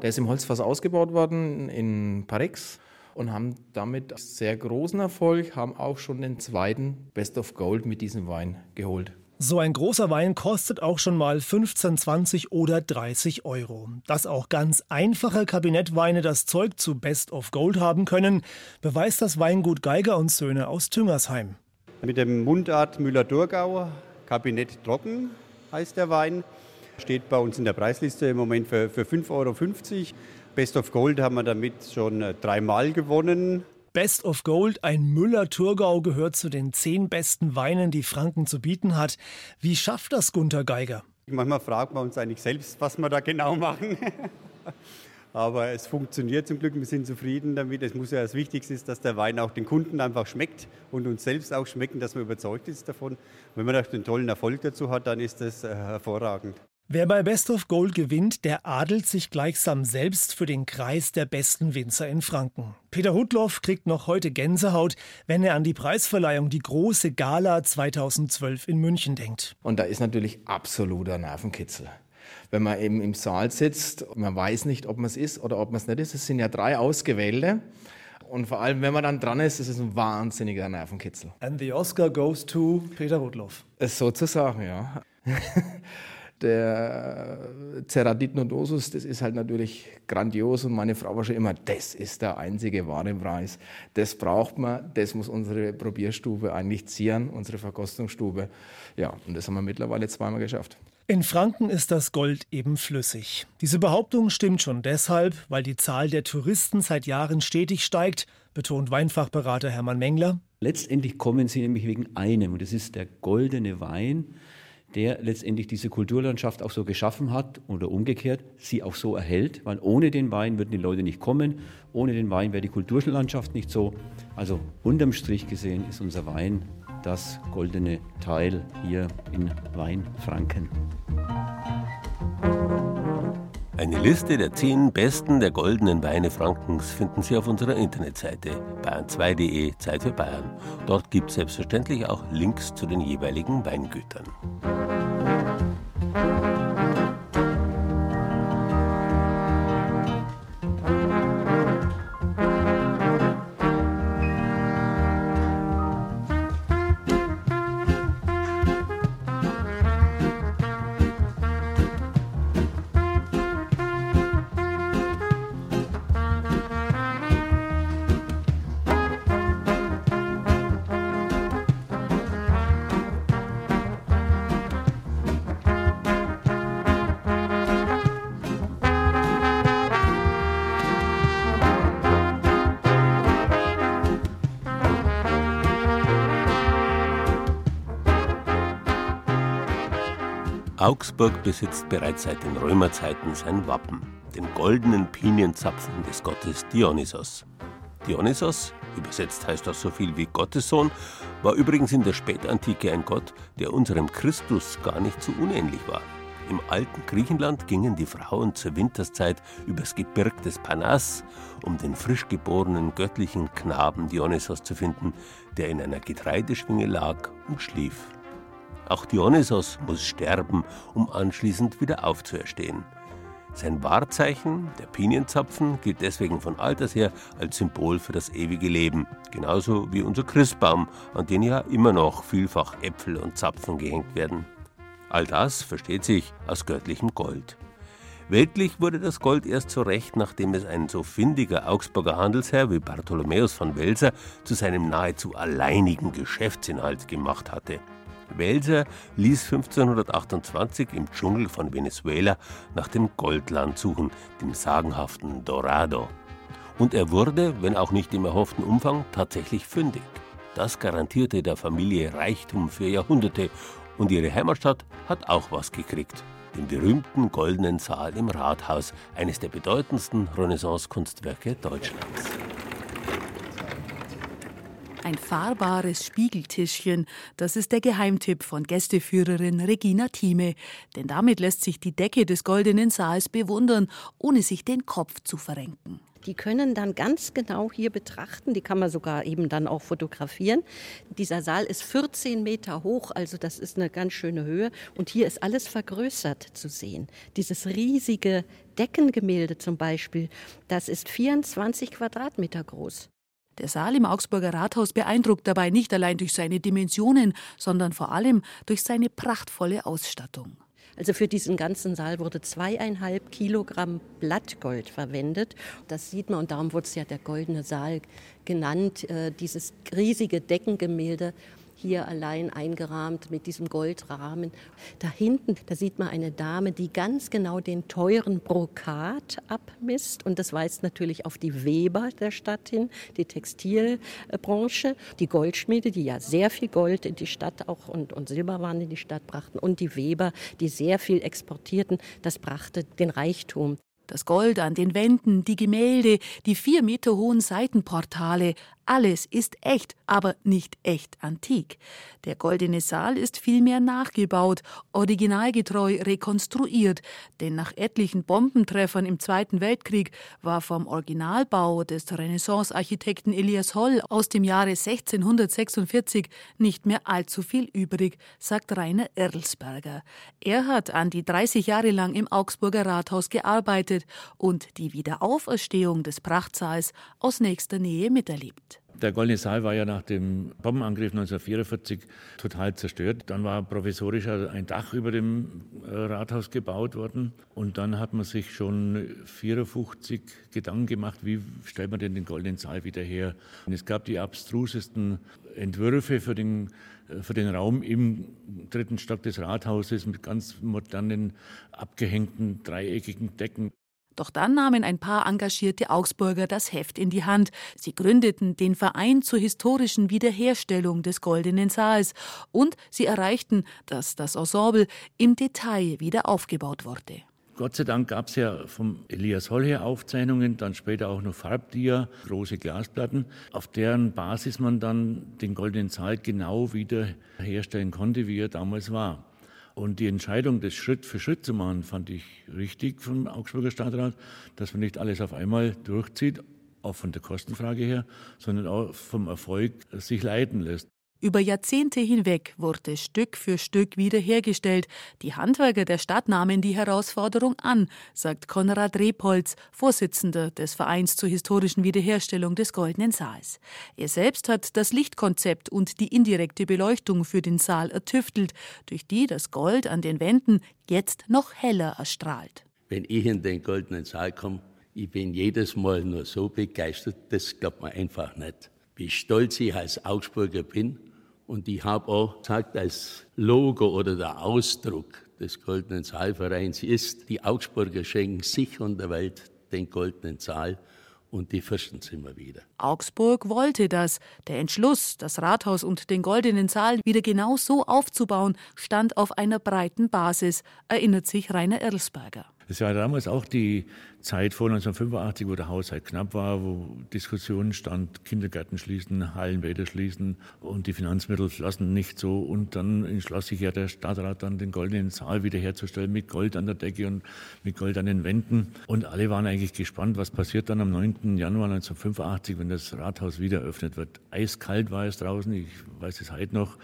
Der ist im Holzfass ausgebaut worden in Paris und haben damit sehr großen Erfolg, haben auch schon den zweiten Best of Gold mit diesem Wein geholt.
So ein großer Wein kostet auch schon mal 15, 20 oder 30 Euro. Dass auch ganz einfache Kabinettweine das Zeug zu Best of Gold haben können, beweist das Weingut Geiger und Söhne aus Tüngersheim.
Mit dem Mundart Müller-Thurgau, Kabinett trocken heißt der Wein. Steht bei uns in der Preisliste im Moment für, für 5,50 Euro. Best of Gold haben wir damit schon äh, dreimal gewonnen.
Best of Gold, ein Müller-Thurgau, gehört zu den zehn besten Weinen, die Franken zu bieten hat. Wie schafft das Gunter Geiger?
Manchmal fragen wir uns eigentlich selbst, was wir da genau machen. Aber es funktioniert zum Glück, wir sind zufrieden damit. Es muss ja das Wichtigste ist, dass der Wein auch den Kunden einfach schmeckt und uns selbst auch schmecken, dass man überzeugt ist davon. Und wenn man auch den tollen Erfolg dazu hat, dann ist das äh, hervorragend.
Wer bei Best of Gold gewinnt, der adelt sich gleichsam selbst für den Kreis der besten Winzer in Franken. Peter Hudloff kriegt noch heute Gänsehaut, wenn er an die Preisverleihung, die große Gala 2012 in München denkt.
Und da ist natürlich absoluter Nervenkitzel. Wenn man eben im Saal sitzt, man weiß nicht, ob man es ist oder ob man es nicht ist. Es sind ja drei Ausgewählte. Und vor allem, wenn man dann dran ist, ist es ein wahnsinniger Nervenkitzel.
And the Oscar goes to Peter Rudloff.
Sozusagen, ja. der Ceradit Nodosus, das ist halt natürlich grandios und meine Frau war schon immer, das ist der einzige wahre Preis. Das braucht man, das muss unsere Probierstube eigentlich zieren, unsere Verkostungsstube. Ja, und das haben wir mittlerweile zweimal geschafft.
In Franken ist das Gold eben flüssig. Diese Behauptung stimmt schon deshalb, weil die Zahl der Touristen seit Jahren stetig steigt, betont Weinfachberater Hermann Mengler.
Letztendlich kommen sie nämlich wegen einem, und das ist der goldene Wein, der letztendlich diese Kulturlandschaft auch so geschaffen hat oder umgekehrt sie auch so erhält, weil ohne den Wein würden die Leute nicht kommen, ohne den Wein wäre die Kulturlandschaft nicht so. Also unterm Strich gesehen ist unser Wein das goldene Teil hier in Weinfranken.
Eine Liste der zehn besten der goldenen Weine Frankens finden Sie auf unserer Internetseite bayern2.de Zeit für Bayern. Dort gibt es selbstverständlich auch Links zu den jeweiligen Weingütern. Augsburg besitzt bereits seit den Römerzeiten sein Wappen, den goldenen Pinienzapfen des Gottes Dionysos. Dionysos, übersetzt heißt das so viel wie Gottessohn, war übrigens in der Spätantike ein Gott, der unserem Christus gar nicht so unähnlich war. Im alten Griechenland gingen die Frauen zur Winterszeit übers Gebirg des Panas, um den frisch geborenen göttlichen Knaben Dionysos zu finden, der in einer Getreideschwinge lag und schlief. Auch Dionysos muss sterben, um anschließend wieder aufzuerstehen. Sein Wahrzeichen, der Pinienzapfen, gilt deswegen von alters her als Symbol für das ewige Leben, genauso wie unser Christbaum, an den ja immer noch vielfach Äpfel und Zapfen gehängt werden. All das versteht sich aus göttlichem Gold. Weltlich wurde das Gold erst so recht, nachdem es ein so findiger Augsburger Handelsherr wie Bartholomäus von Welser zu seinem nahezu alleinigen Geschäftsinhalt gemacht hatte. Welser ließ 1528 im Dschungel von Venezuela nach dem Goldland suchen, dem sagenhaften Dorado. Und er wurde, wenn auch nicht im erhofften Umfang, tatsächlich fündig. Das garantierte der Familie Reichtum für Jahrhunderte und ihre Heimatstadt hat auch was gekriegt. Den berühmten goldenen Saal im Rathaus, eines der bedeutendsten Renaissance-Kunstwerke Deutschlands.
Ein fahrbares Spiegeltischchen, das ist der Geheimtipp von Gästeführerin Regina Thieme. Denn damit lässt sich die Decke des goldenen Saals bewundern, ohne sich den Kopf zu verrenken.
Die können dann ganz genau hier betrachten, die kann man sogar eben dann auch fotografieren. Dieser Saal ist 14 Meter hoch, also das ist eine ganz schöne Höhe. Und hier ist alles vergrößert zu sehen. Dieses riesige Deckengemälde zum Beispiel, das ist 24 Quadratmeter groß.
Der Saal im Augsburger Rathaus beeindruckt dabei nicht allein durch seine Dimensionen, sondern vor allem durch seine prachtvolle Ausstattung.
Also für diesen ganzen Saal wurde zweieinhalb Kilogramm Blattgold verwendet. Das sieht man und darum wurde es ja der Goldene Saal genannt. Äh, dieses riesige Deckengemälde hier allein eingerahmt mit diesem Goldrahmen. Da hinten, da sieht man eine Dame, die ganz genau den teuren Brokat abmisst. Und das weist natürlich auf die Weber der Stadt hin, die Textilbranche, die Goldschmiede, die ja sehr viel Gold in die Stadt auch und, und Silberwaren in die Stadt brachten. Und die Weber, die sehr viel exportierten. Das brachte den Reichtum.
Das Gold an den Wänden, die Gemälde, die vier Meter hohen Seitenportale, alles ist echt, aber nicht echt antik. Der goldene Saal ist vielmehr nachgebaut, originalgetreu rekonstruiert, denn nach etlichen Bombentreffern im Zweiten Weltkrieg war vom Originalbau des Renaissance-Architekten Elias Holl aus dem Jahre 1646 nicht mehr allzu viel übrig, sagt Rainer Erlsberger. Er hat an die 30 Jahre lang im Augsburger Rathaus gearbeitet und die Wiederauferstehung des Prachtsaals aus nächster Nähe miterlebt.
Der Goldene Saal war ja nach dem Bombenangriff 1944 total zerstört. Dann war provisorisch ein Dach über dem äh, Rathaus gebaut worden. Und dann hat man sich schon 1954 Gedanken gemacht, wie stellt man denn den Goldenen Saal wieder her. Und es gab die abstrusesten Entwürfe für den, äh, für den Raum im dritten Stock des Rathauses mit ganz modernen, abgehängten, dreieckigen Decken.
Doch dann nahmen ein paar engagierte Augsburger das Heft in die Hand. Sie gründeten den Verein zur historischen Wiederherstellung des Goldenen Saals und sie erreichten, dass das Ensemble im Detail wieder aufgebaut wurde.
Gott sei Dank gab es ja vom Elias Holl her Aufzeichnungen, dann später auch noch Farbdia, große Glasplatten, auf deren Basis man dann den Goldenen Saal genau wieder herstellen konnte, wie er damals war. Und die Entscheidung, das Schritt für Schritt zu machen, fand ich richtig vom Augsburger Stadtrat, dass man nicht alles auf einmal durchzieht, auch von der Kostenfrage her, sondern auch vom Erfolg sich leiten lässt.
Über Jahrzehnte hinweg wurde Stück für Stück wiederhergestellt. Die Handwerker der Stadt nahmen die Herausforderung an, sagt Konrad Repolz, Vorsitzender des Vereins zur historischen Wiederherstellung des Goldenen Saals. Er selbst hat das Lichtkonzept und die indirekte Beleuchtung für den Saal ertüftelt, durch die das Gold an den Wänden jetzt noch heller erstrahlt.
Wenn ich in den Goldenen Saal komme, ich bin jedes Mal nur so begeistert, das glaubt man einfach nicht. Wie stolz ich als Augsburger bin und ich habe auch gesagt, als Logo oder der Ausdruck des Goldenen Saalvereins ist, die Augsburger schenken sich und der Welt den Goldenen Saal und die fürchten es immer wieder.
Augsburg wollte das. Der Entschluss, das Rathaus und den Goldenen Saal wieder genau so aufzubauen, stand auf einer breiten Basis, erinnert sich Rainer Erlsberger.
Es war damals auch die Zeit vor 1985, wo der Haushalt knapp war, wo Diskussionen stand, Kindergärten schließen, Hallenbäder schließen und die Finanzmittel flossen nicht so. Und dann entschloss sich ja der Stadtrat dann, den goldenen Saal wiederherzustellen mit Gold an der Decke und mit Gold an den Wänden. Und alle waren eigentlich gespannt, was passiert dann am 9. Januar 1985, wenn das Rathaus wieder eröffnet wird. Eiskalt war es draußen, ich weiß es heute noch.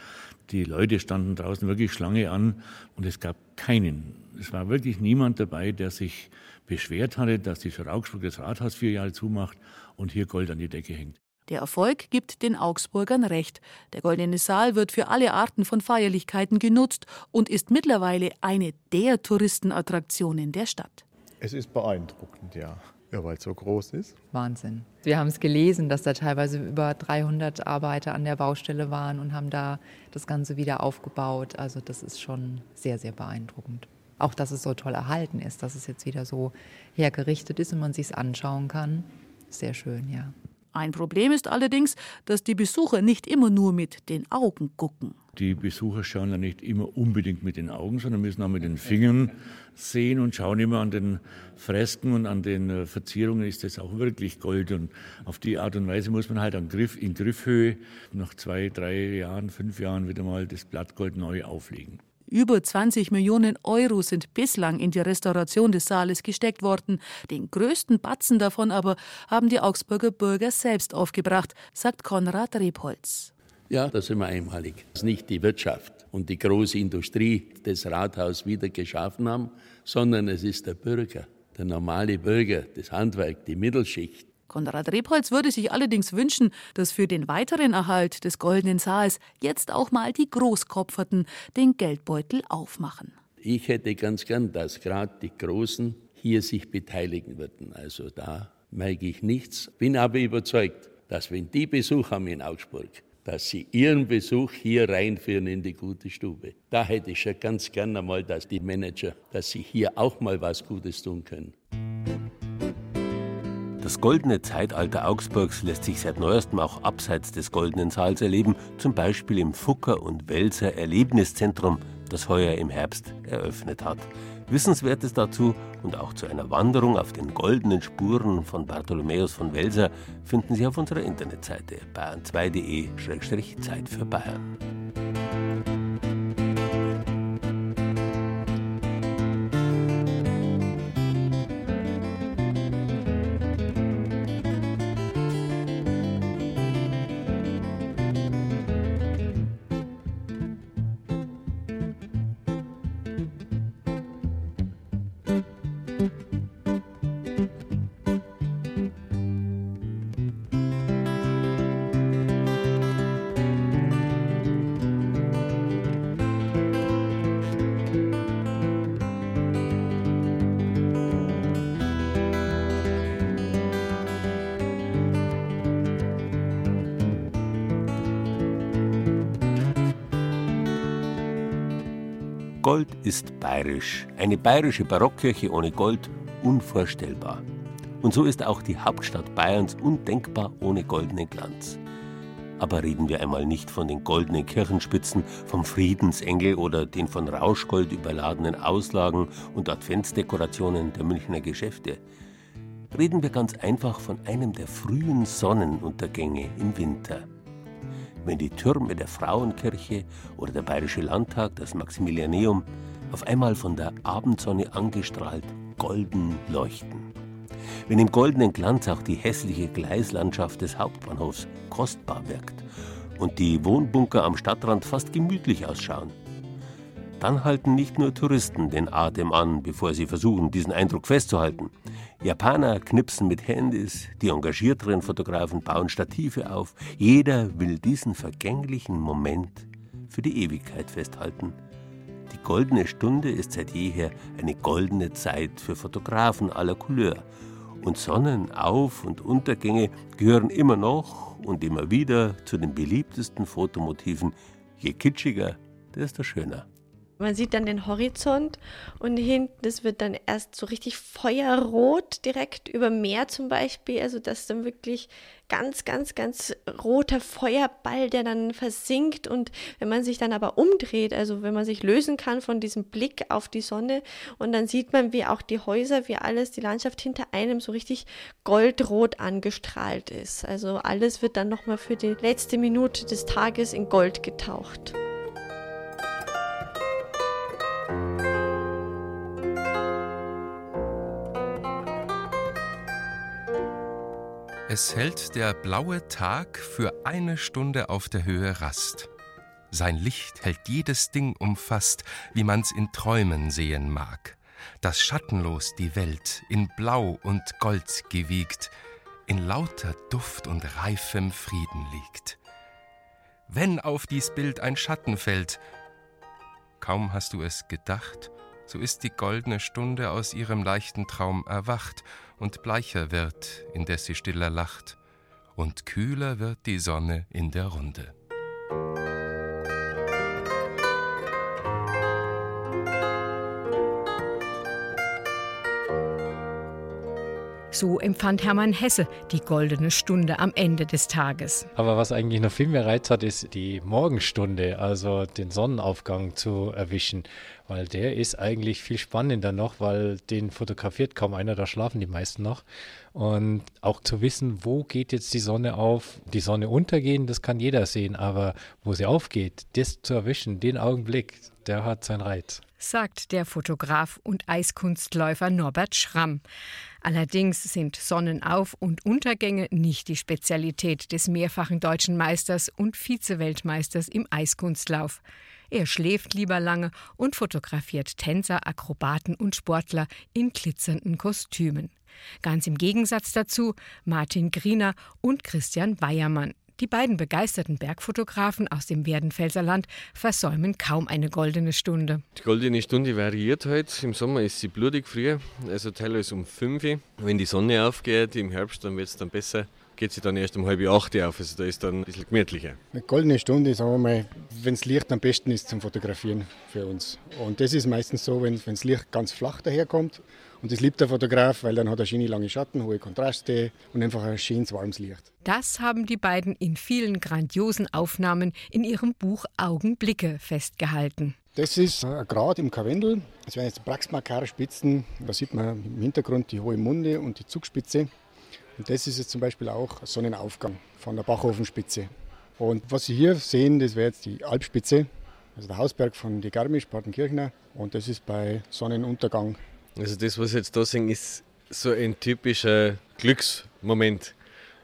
Die Leute standen draußen wirklich Schlange an und es gab keinen. Es war wirklich niemand dabei, der sich beschwert hatte, dass die Stadt Augsburg das Rathaus vier Jahre zumacht und hier Gold an die Decke hängt.
Der Erfolg gibt den Augsburgern recht. Der Goldene Saal wird für alle Arten von Feierlichkeiten genutzt und ist mittlerweile eine der Touristenattraktionen der Stadt.
Es ist beeindruckend, ja. Ja, weil es so groß ist.
Wahnsinn. Wir haben es gelesen, dass da teilweise über 300 Arbeiter an der Baustelle waren und haben da das Ganze wieder aufgebaut. Also das ist schon sehr, sehr beeindruckend. Auch, dass es so toll erhalten ist, dass es jetzt wieder so hergerichtet ist und man sich es anschauen kann. Sehr schön, ja.
Ein Problem ist allerdings, dass die Besucher nicht immer nur mit den Augen gucken.
Die Besucher schauen ja nicht immer unbedingt mit den Augen, sondern müssen auch mit den Fingern sehen und schauen immer an den Fresken und an den äh, Verzierungen, ist das auch wirklich Gold. Und auf die Art und Weise muss man halt an Griff, in Griffhöhe nach zwei, drei Jahren, fünf Jahren wieder mal das Blattgold neu auflegen.
Über 20 Millionen Euro sind bislang in die Restauration des Saales gesteckt worden. Den größten Batzen davon aber haben die Augsburger Bürger selbst aufgebracht, sagt Konrad Rebholz.
Ja, da sind wir einmalig. Ist nicht die Wirtschaft und die große Industrie das Rathaus wieder geschaffen haben, sondern es ist der Bürger, der normale Bürger, das Handwerk, die Mittelschicht.
Konrad Rebholz würde sich allerdings wünschen, dass für den weiteren Erhalt des Goldenen Saals jetzt auch mal die Großkopferten den Geldbeutel aufmachen.
Ich hätte ganz gern, dass gerade die Großen hier sich beteiligen würden. Also da merke ich nichts. Bin aber überzeugt, dass wenn die Besuch haben in Augsburg, dass sie ihren Besuch hier reinführen in die gute Stube. Da hätte ich schon ganz gerne mal, dass die Manager, dass sie hier auch mal was Gutes tun können.
Das goldene Zeitalter Augsburgs lässt sich seit neuestem auch abseits des Goldenen Saals erleben, zum Beispiel im Fucker und Welser Erlebniszentrum, das heuer im Herbst eröffnet hat. Wissenswertes dazu und auch zu einer Wanderung auf den goldenen Spuren von Bartholomäus von Welser finden Sie auf unserer Internetseite bayern2.de-Zeit für Bayern. Bayerisch. Eine bayerische Barockkirche ohne Gold unvorstellbar. Und so ist auch die Hauptstadt Bayerns undenkbar ohne goldenen Glanz. Aber reden wir einmal nicht von den goldenen Kirchenspitzen, vom Friedensengel oder den von Rauschgold überladenen Auslagen und Adventsdekorationen der Münchner Geschäfte. Reden wir ganz einfach von einem der frühen Sonnenuntergänge im Winter wenn die Türme der Frauenkirche oder der Bayerische Landtag, das Maximilianeum, auf einmal von der Abendsonne angestrahlt golden leuchten. Wenn im goldenen Glanz auch die hässliche Gleislandschaft des Hauptbahnhofs kostbar wirkt und die Wohnbunker am Stadtrand fast gemütlich ausschauen, dann halten nicht nur Touristen den Atem an, bevor sie versuchen, diesen Eindruck festzuhalten. Japaner knipsen mit Handys, die engagierteren Fotografen bauen Stative auf. Jeder will diesen vergänglichen Moment für die Ewigkeit festhalten. Goldene Stunde ist seit jeher eine goldene Zeit für Fotografen aller Couleur. Und Sonnenauf- und Untergänge gehören immer noch und immer wieder zu den beliebtesten Fotomotiven. Je kitschiger, desto schöner.
Man sieht dann den Horizont und hinten, das wird dann erst so richtig feuerrot, direkt über Meer zum Beispiel. Also das ist dann wirklich ganz, ganz, ganz roter Feuerball, der dann versinkt. Und wenn man sich dann aber umdreht, also wenn man sich lösen kann von diesem Blick auf die Sonne und dann sieht man, wie auch die Häuser, wie alles, die Landschaft hinter einem so richtig goldrot angestrahlt ist. Also alles wird dann nochmal für die letzte Minute des Tages in Gold getaucht.
Es hält der blaue Tag für eine Stunde auf der Höhe Rast. Sein Licht hält jedes Ding umfasst, wie man's in Träumen sehen mag, dass schattenlos die Welt in Blau und Gold gewiegt, in lauter Duft und reifem Frieden liegt. Wenn auf dies Bild ein Schatten fällt, kaum hast du es gedacht, so ist die goldene Stunde aus ihrem leichten Traum erwacht und bleicher wird, indes sie stiller lacht, und kühler wird die Sonne in der Runde.
So empfand Hermann Hesse die goldene Stunde am Ende des Tages.
Aber was eigentlich noch viel mehr Reiz hat, ist die Morgenstunde, also den Sonnenaufgang zu erwischen. weil der ist eigentlich viel spannender noch, weil den fotografiert kaum einer, da schlafen die meisten noch. Und auch zu wissen, wo geht jetzt die Sonne auf, die Sonne untergehen, das kann jeder sehen, aber wo sie aufgeht, das zu erwischen, den Augenblick, der hat seinen Reiz.
Sagt der Fotograf und Eiskunstläufer Norbert Schramm. Allerdings sind Sonnenauf- und Untergänge nicht die Spezialität des mehrfachen deutschen Meisters und Vize-Weltmeisters im Eiskunstlauf. Er schläft lieber lange und fotografiert Tänzer, Akrobaten und Sportler in glitzernden Kostümen. Ganz im Gegensatz dazu Martin Griener und Christian Weiermann. Die beiden begeisterten Bergfotografen aus dem Werdenfelser Land versäumen kaum eine goldene Stunde.
Die goldene Stunde variiert halt. Im Sommer ist sie blutig früh, also teilweise um 5 Uhr. Wenn die Sonne aufgeht, im Herbst, dann wird es dann besser. Geht sie dann erst um halb acht auf, also da ist dann ein bisschen gemütlicher.
Eine goldene Stunde, sagen wir mal, wenn das Licht am besten ist zum Fotografieren für uns. Und das ist meistens so, wenn, wenn das Licht ganz flach daherkommt und das liebt der Fotograf, weil dann hat er schöne lange Schatten, hohe Kontraste und einfach ein schönes warmes Licht.
Das haben die beiden in vielen grandiosen Aufnahmen in ihrem Buch Augenblicke festgehalten.
Das ist ein Grad im Karwendel. Das wären jetzt Praxmakare-Spitzen. Da sieht man im Hintergrund die hohe Munde und die Zugspitze. Und das ist jetzt zum Beispiel auch Sonnenaufgang von der Bachofenspitze. Und was Sie hier sehen, das wäre jetzt die Alpspitze, also der Hausberg von die Garmisch-Partenkirchner. Und das ist bei Sonnenuntergang
also das, was Sie jetzt da sehen, ist so ein typischer Glücksmoment.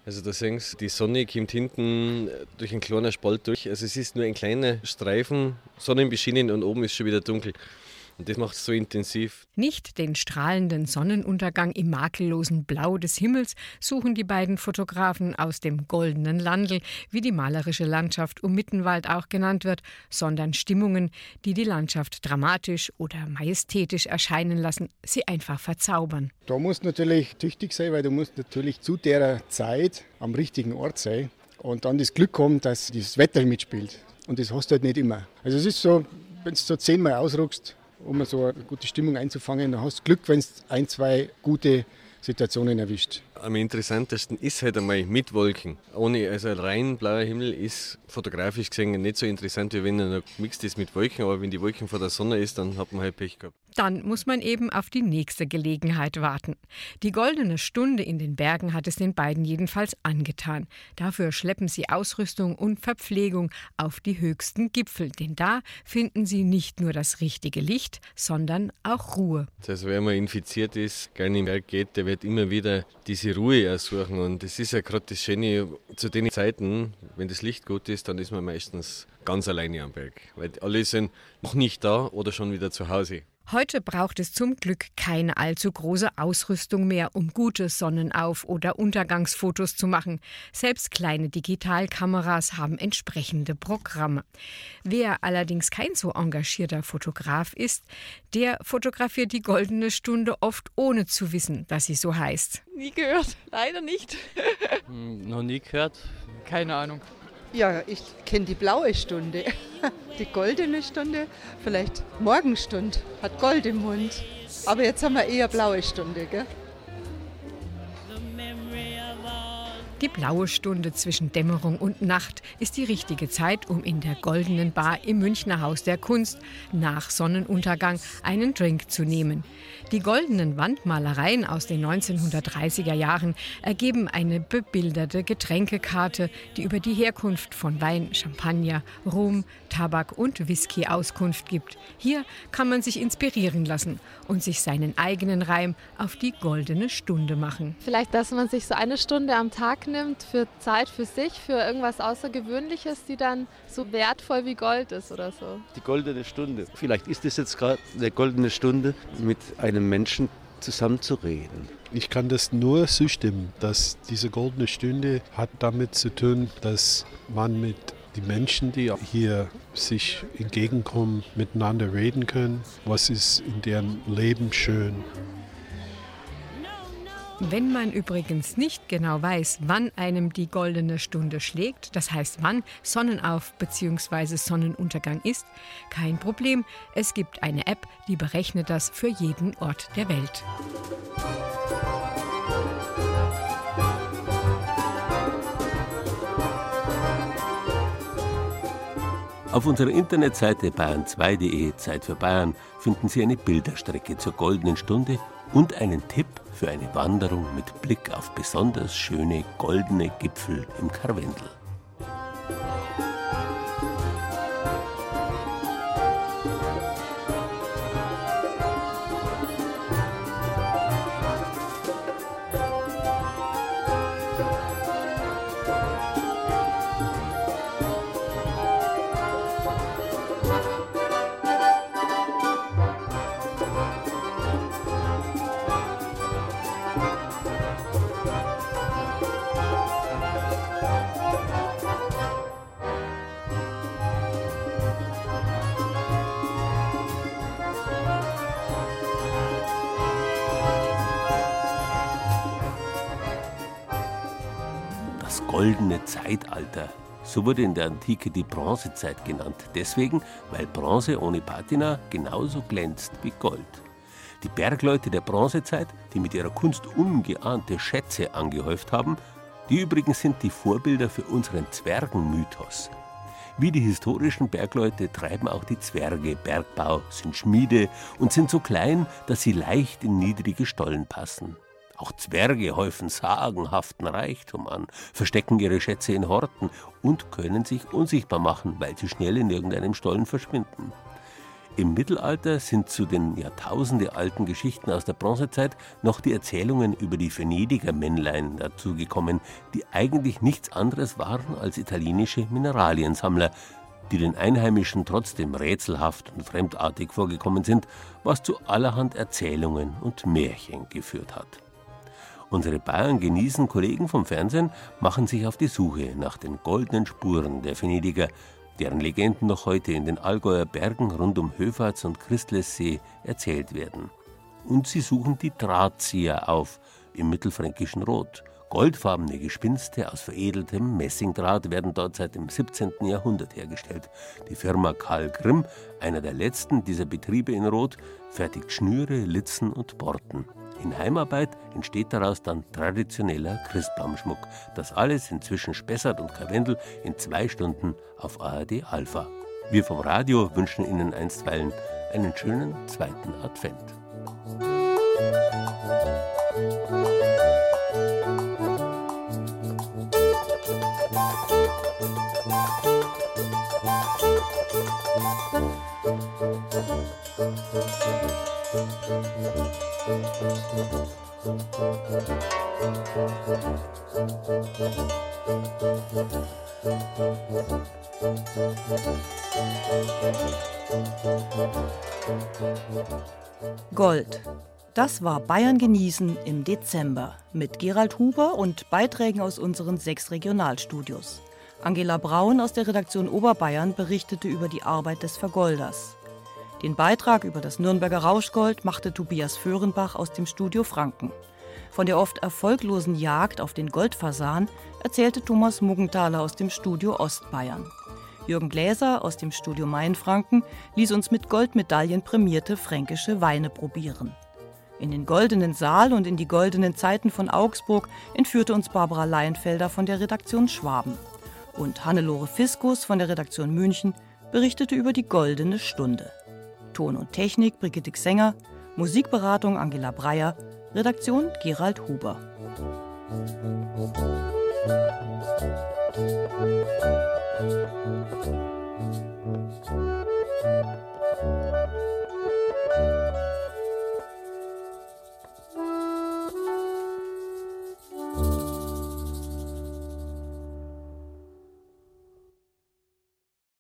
Also da sehen Sie, die Sonne kommt hinten durch einen kleinen Spalt durch. Also es ist nur ein kleiner Streifen, Sonnenbeschienen und oben ist schon wieder dunkel. Und das macht es so intensiv.
Nicht den strahlenden Sonnenuntergang im makellosen Blau des Himmels suchen die beiden Fotografen aus dem goldenen Landel, wie die malerische Landschaft um Mittenwald auch genannt wird, sondern Stimmungen, die die Landschaft dramatisch oder majestätisch erscheinen lassen, sie einfach verzaubern.
Da musst du natürlich tüchtig sein, weil du musst natürlich zu der Zeit am richtigen Ort sein und dann das Glück haben, dass das Wetter mitspielt. Und das hast du halt nicht immer. Also es ist so, wenn du so zehnmal ausruckst, um so eine gute Stimmung einzufangen. Dann hast du Glück, wenn es ein, zwei gute Situationen erwischt.
Am interessantesten ist halt einmal mit Wolken. Ohne, also rein blauer Himmel ist fotografisch gesehen nicht so interessant, wie wenn er noch gemixt ist mit Wolken. Aber wenn die Wolken vor der Sonne ist, dann hat man halt Pech gehabt.
Dann muss man eben auf die nächste Gelegenheit warten. Die goldene Stunde in den Bergen hat es den beiden jedenfalls angetan. Dafür schleppen sie Ausrüstung und Verpflegung auf die höchsten Gipfel, denn da finden sie nicht nur das richtige Licht, sondern auch Ruhe.
Also wer mal infiziert ist, gerne im Berg geht, der wird immer wieder diese Ruhe ersuchen. Und das ist ja gerade das Schöne zu den Zeiten, wenn das Licht gut ist, dann ist man meistens ganz alleine am Berg. Weil alle sind noch nicht da oder schon wieder zu Hause.
Heute braucht es zum Glück keine allzu große Ausrüstung mehr, um gute Sonnenauf- oder Untergangsfotos zu machen. Selbst kleine Digitalkameras haben entsprechende Programme. Wer allerdings kein so engagierter Fotograf ist, der fotografiert die goldene Stunde oft ohne zu wissen, dass sie so heißt.
Nie gehört, leider nicht.
hm, noch nie gehört, keine Ahnung.
Ja, ich kenne die blaue Stunde. Die goldene Stunde, vielleicht Morgenstund, hat Gold im Mund. Aber jetzt haben wir eher blaue Stunde, gell?
Die blaue Stunde zwischen Dämmerung und Nacht ist die richtige Zeit, um in der Goldenen Bar im Münchner Haus der Kunst nach Sonnenuntergang einen Drink zu nehmen. Die goldenen Wandmalereien aus den 1930er Jahren ergeben eine bebilderte Getränkekarte, die über die Herkunft von Wein, Champagner, Rum, Tabak und Whisky Auskunft gibt. Hier kann man sich inspirieren lassen und sich seinen eigenen Reim auf die goldene Stunde machen.
Vielleicht, dass man sich so eine Stunde am Tag nimmt für Zeit für sich, für irgendwas Außergewöhnliches, die dann so wertvoll wie Gold ist oder so.
Die goldene Stunde. Vielleicht ist es jetzt gerade eine goldene Stunde mit einem Menschen zusammenzureden.
Ich kann das nur zustimmen, dass diese goldene Stunde hat damit zu tun, dass man mit den Menschen, die hier sich entgegenkommen, miteinander reden können. Was ist in deren Leben schön?
Wenn man übrigens nicht genau weiß, wann einem die goldene Stunde schlägt, das heißt wann Sonnenauf- bzw. Sonnenuntergang ist, kein Problem. Es gibt eine App, die berechnet das für jeden Ort der Welt.
Auf unserer Internetseite bayern2.de Zeit für Bayern finden Sie eine Bilderstrecke zur goldenen Stunde und einen Tipp für eine Wanderung mit Blick auf besonders schöne goldene Gipfel im Karwendel. Goldene Zeitalter. So wurde in der Antike die Bronzezeit genannt. Deswegen, weil Bronze ohne Patina genauso glänzt wie Gold. Die Bergleute der Bronzezeit, die mit ihrer Kunst ungeahnte Schätze angehäuft haben, die übrigens sind die Vorbilder für unseren Zwergenmythos. Wie die historischen Bergleute treiben auch die Zwerge Bergbau, sind Schmiede und sind so klein, dass sie leicht in niedrige Stollen passen. Auch Zwerge häufen sagenhaften Reichtum an, verstecken ihre Schätze in Horten und können sich unsichtbar machen, weil sie schnell in irgendeinem Stollen verschwinden. Im Mittelalter sind zu den Jahrtausende alten Geschichten aus der Bronzezeit noch die Erzählungen über die Venediger Männlein dazugekommen, die eigentlich nichts anderes waren als italienische Mineraliensammler, die den Einheimischen trotzdem rätselhaft und fremdartig vorgekommen sind, was zu allerhand Erzählungen und Märchen geführt hat. Unsere Bayern genießen Kollegen vom Fernsehen machen sich auf die Suche nach den goldenen Spuren der Venediger, deren Legenden noch heute in den Allgäuer Bergen rund um Höfatz und Christlessee erzählt werden. Und sie suchen die Drahtzieher auf im mittelfränkischen Rot. Goldfarbene Gespinste aus veredeltem Messingdraht werden dort seit dem 17. Jahrhundert hergestellt. Die Firma Karl Grimm, einer der letzten dieser Betriebe in Rot, fertigt Schnüre, Litzen und Borten. In Heimarbeit entsteht daraus dann traditioneller Christbaumschmuck. Das alles inzwischen Spessart und Karwendel in zwei Stunden auf ARD Alpha. Wir vom Radio wünschen Ihnen einstweilen einen schönen zweiten Advent.
Gold. Das war Bayern genießen im Dezember mit Gerald Huber und Beiträgen aus unseren sechs Regionalstudios. Angela Braun aus der Redaktion Oberbayern berichtete über die Arbeit des Vergolders. Den Beitrag über das Nürnberger Rauschgold machte Tobias Föhrenbach aus dem Studio Franken. Von der oft erfolglosen Jagd auf den Goldfasan erzählte Thomas Muggenthaler aus dem Studio Ostbayern. Jürgen Gläser aus dem Studio Mainfranken ließ uns mit Goldmedaillen prämierte fränkische Weine probieren. In den goldenen Saal und in die goldenen Zeiten von Augsburg entführte uns Barbara Leinfelder von der Redaktion Schwaben. Und Hannelore Fiskus von der Redaktion München berichtete über die goldene Stunde. Ton und Technik Brigitte Xenger, Musikberatung Angela Breyer, Redaktion Gerald Huber. Thank you.